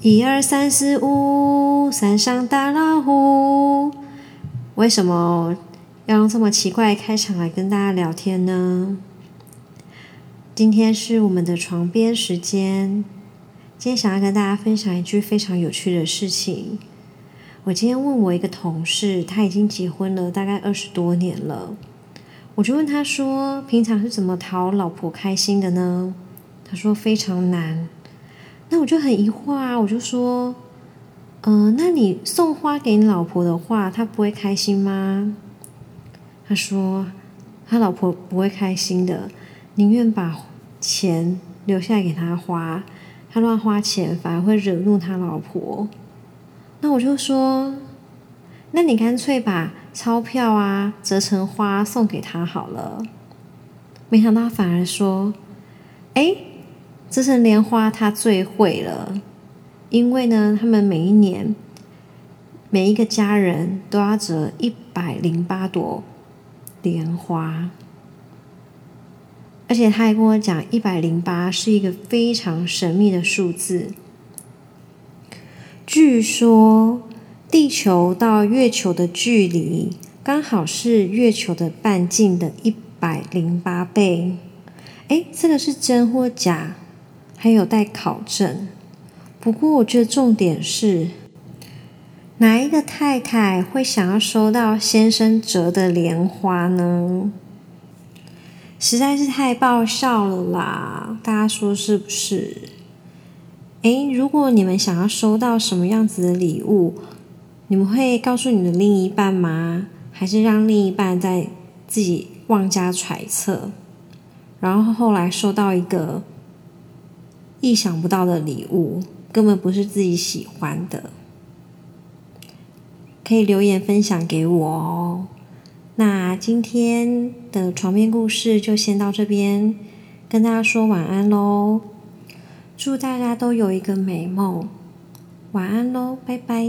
一二三四五，山上大老虎。为什么要用这么奇怪的开场来跟大家聊天呢？今天是我们的床边时间。今天想要跟大家分享一句非常有趣的事情。我今天问我一个同事，他已经结婚了大概二十多年了。我就问他说：“平常是怎么讨老婆开心的呢？”他说：“非常难。”那我就很疑惑啊，我就说：“嗯，那你送花给你老婆的话，她不会开心吗？”他说：“他老婆不会开心的，宁愿把钱留下来给他花，他乱花钱反而会惹怒他老婆。”那我就说：“那你干脆把……”钞票啊，折成花送给他好了。没想到反而说：“哎，折成莲花他最会了，因为呢，他们每一年每一个家人都要折一百零八朵莲花，而且他还跟我讲，一百零八是一个非常神秘的数字，据说。”地球到月球的距离刚好是月球的半径的一百零八倍。哎，这个是真或假？还有待考证。不过我觉得重点是，哪一个太太会想要收到先生折的莲花呢？实在是太爆笑了啦！大家说是不是？哎，如果你们想要收到什么样子的礼物？你们会告诉你的另一半吗？还是让另一半在自己妄加揣测，然后后来收到一个意想不到的礼物，根本不是自己喜欢的？可以留言分享给我哦。那今天的床边故事就先到这边，跟大家说晚安喽！祝大家都有一个美梦，晚安喽，拜拜。